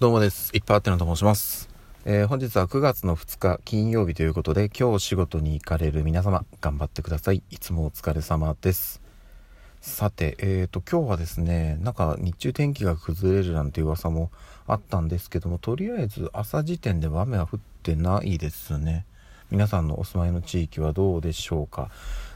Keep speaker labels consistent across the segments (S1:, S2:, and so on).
S1: どうもです。いっぱいあってのと申します。えー、本日は9月の2日金曜日ということで、今日仕事に行かれる皆様、頑張ってください。いつもお疲れ様です。さて、えーと、今日はですね、なんか日中天気が崩れるなんていう噂もあったんですけども、とりあえず朝時点では雨は降ってないですね。皆さんのお住まいの地域はどうでしょうか。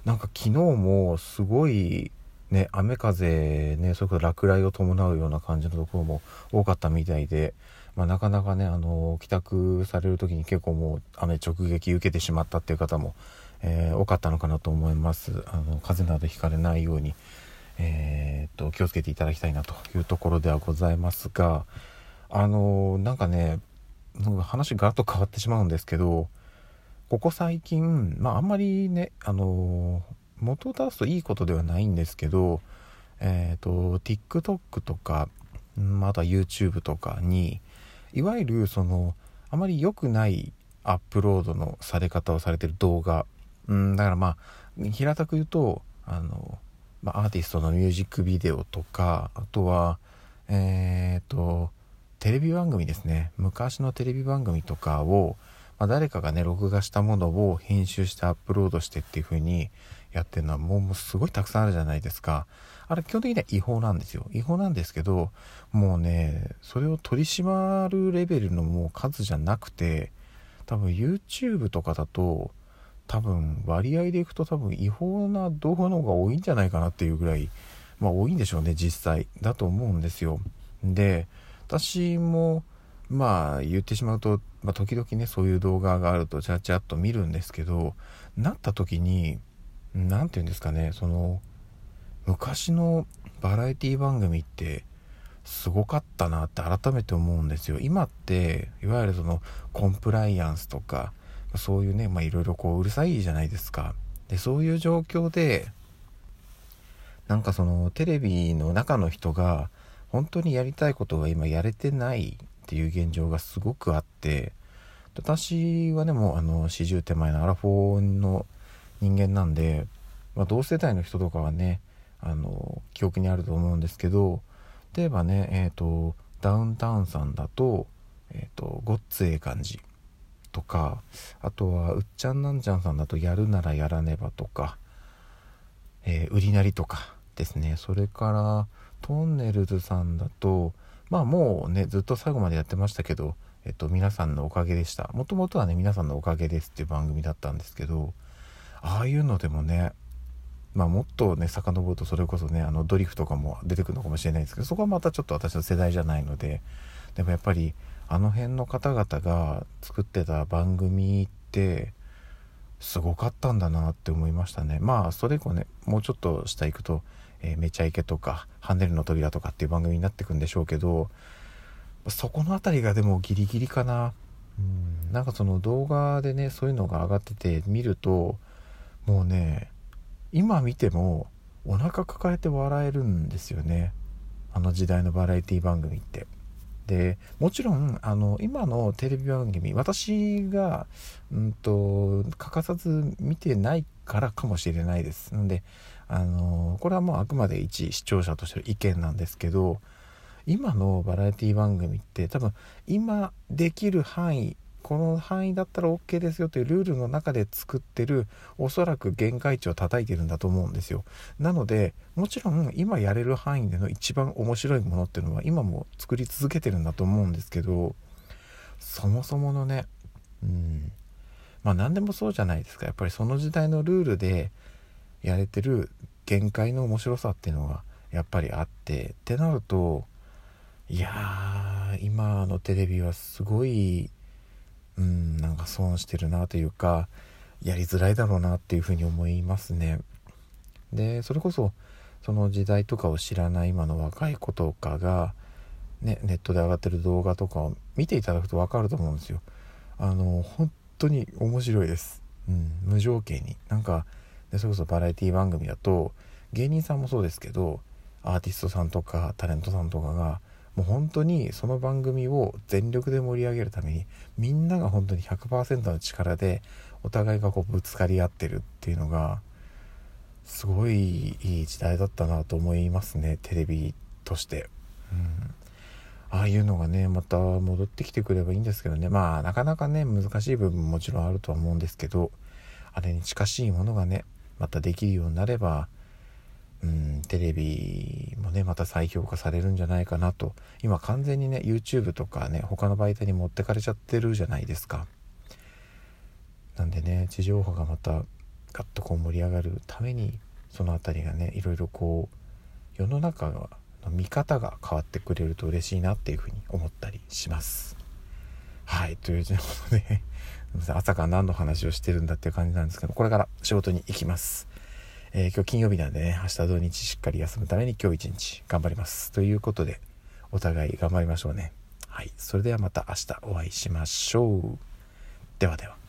S1: なんか昨日もすごいね、雨風ね、それこそ落雷を伴うような感じのところも多かったみたいで、まあ、なかなかね、あの、帰宅される時に結構もう雨直撃受けてしまったっていう方も、えー、多かったのかなと思います。あの、風邪などひかれないように、えー、っと、気をつけていただきたいなというところではございますが、あの、なんかね、話ガラッと変わってしまうんですけど、ここ最近、まああんまりね、あの元を出すといいことではないんですけど、えっ、ー、と TikTok とか、また YouTube とかにいわゆるそのあまり良くないアップロードのされ方をされてる動画。うんだからまあ平たく言うとあの、まあ、アーティストのミュージックビデオとかあとはえっ、ー、とテレビ番組ですね。昔のテレビ番組とかを、まあ、誰かがね録画したものを編集してアップロードしてっていう風にやってるのはもうすごいたくさんあるじゃないですか。あれ基本的には違法なんですよ。違法なんですけど、もうね、それを取り締まるレベルのもう数じゃなくて、多分 YouTube とかだと、多分割合でいくと多分違法な動画の方が多いんじゃないかなっていうぐらい、まあ多いんでしょうね、実際。だと思うんですよ。で、私も、まあ言ってしまうと、まあ、時々ね、そういう動画があるとちゃちゃっと見るんですけど、なった時に、何て言うんですかねその昔のバラエティ番組ってすごかったなって改めて思うんですよ。今っていわゆるそのコンプライアンスとかそういうねいろいろこううるさいじゃないですか。でそういう状況でなんかそのテレビの中の人が本当にやりたいことが今やれてないっていう現状がすごくあって私はねもうあの40手前のアラフォーの人間なんで、まあ、同世代の人とかはねあの記憶にあると思うんですけど例えばねえっ、ー、とダウンタウンさんだと「えーと、ごっつええ感じ」とかあとはうっちゃんなんちゃんさんだと「やるならやらねば」とか「えー、売りなり」とかですね。それからトンネルズさんだとまあもうねずっと最後までやってましたけどえっと皆さんのおかげでした。もともとはね皆さんのおかげですっていう番組だったんですけどああいうのでもねまあもっとね遡るとそれこそねあのドリフとかも出てくるのかもしれないですけどそこはまたちょっと私の世代じゃないのででもやっぱりあの辺の方々が作ってた番組ってすごかったんだなって思いましたね。まあそれ以降ねもうちょっと下行くと「えー、めちゃイケ」とか「ハンネルの扉」とかっていう番組になってくんでしょうけどそこの辺りがでもギリギリかな。うんなんかその動画でねそういうのが上がってて見るともうね今見てもお腹抱えて笑えるんですよね。あの時代のバラエティ番組って。でもちろんあの今のテレビ番組私が、うんと、欠かさず見てないからかもしれないです。のであのこれはもうあくまで一視聴者としての意見なんですけど今のバラエティ番組って多分今できる範囲この範囲だったら OK ですよというルールの中で作ってるおそらく限界値を叩いてるんだと思うんですよ。なのでもちろん今やれる範囲での一番面白いものっていうのは今も作り続けてるんだと思うんですけどそもそものねうんまあ何でもそうじゃないですか。やっぱりその時代のルールでやれてる限界の面白さっていうのがやっぱりあってってなるといやー今のテレビはすごいうんなんか損してるなというかやりづらいだろうなっていうふうに思いますね。でそれこそその時代とかを知らない今の若い子とかが、ね、ネットで上がってる動画とかを見ていただくと分かると思うんですよ。あの本当に面白いです。うん、無条件になんかでそれこそバラエティ番組だと芸人さんもそうですけどアーティストさんとかタレントさんとかがもう本当にその番組を全力で盛り上げるためにみんなが本当に100%の力でお互いがこうぶつかり合ってるっていうのがすごいいい時代だったなと思いますねテレビとして。うんああいうのがねまた戻ってきてくればいいんですけどねまあなかなかね難しい部分ももちろんあるとは思うんですけどあれに近しいものがねまたできるようになればうんテレビもねまた再評価されるんじゃないかなと。今完全にね YouTube とかね他の媒体に持ってかれちゃってるじゃないですか。なんでね地上波がまたガッとこう盛り上がるためにその辺りがねいろいろこう世の中の見方が変わってくれると嬉しいなっていうふうに思ったりします。はいということで朝から何の話をしてるんだっていう感じなんですけどこれから仕事に行きます。えー、今日金曜日なんでね、明日土日しっかり休むために今日一日頑張ります。ということで、お互い頑張りましょうね。はい。それではまた明日お会いしましょう。ではでは。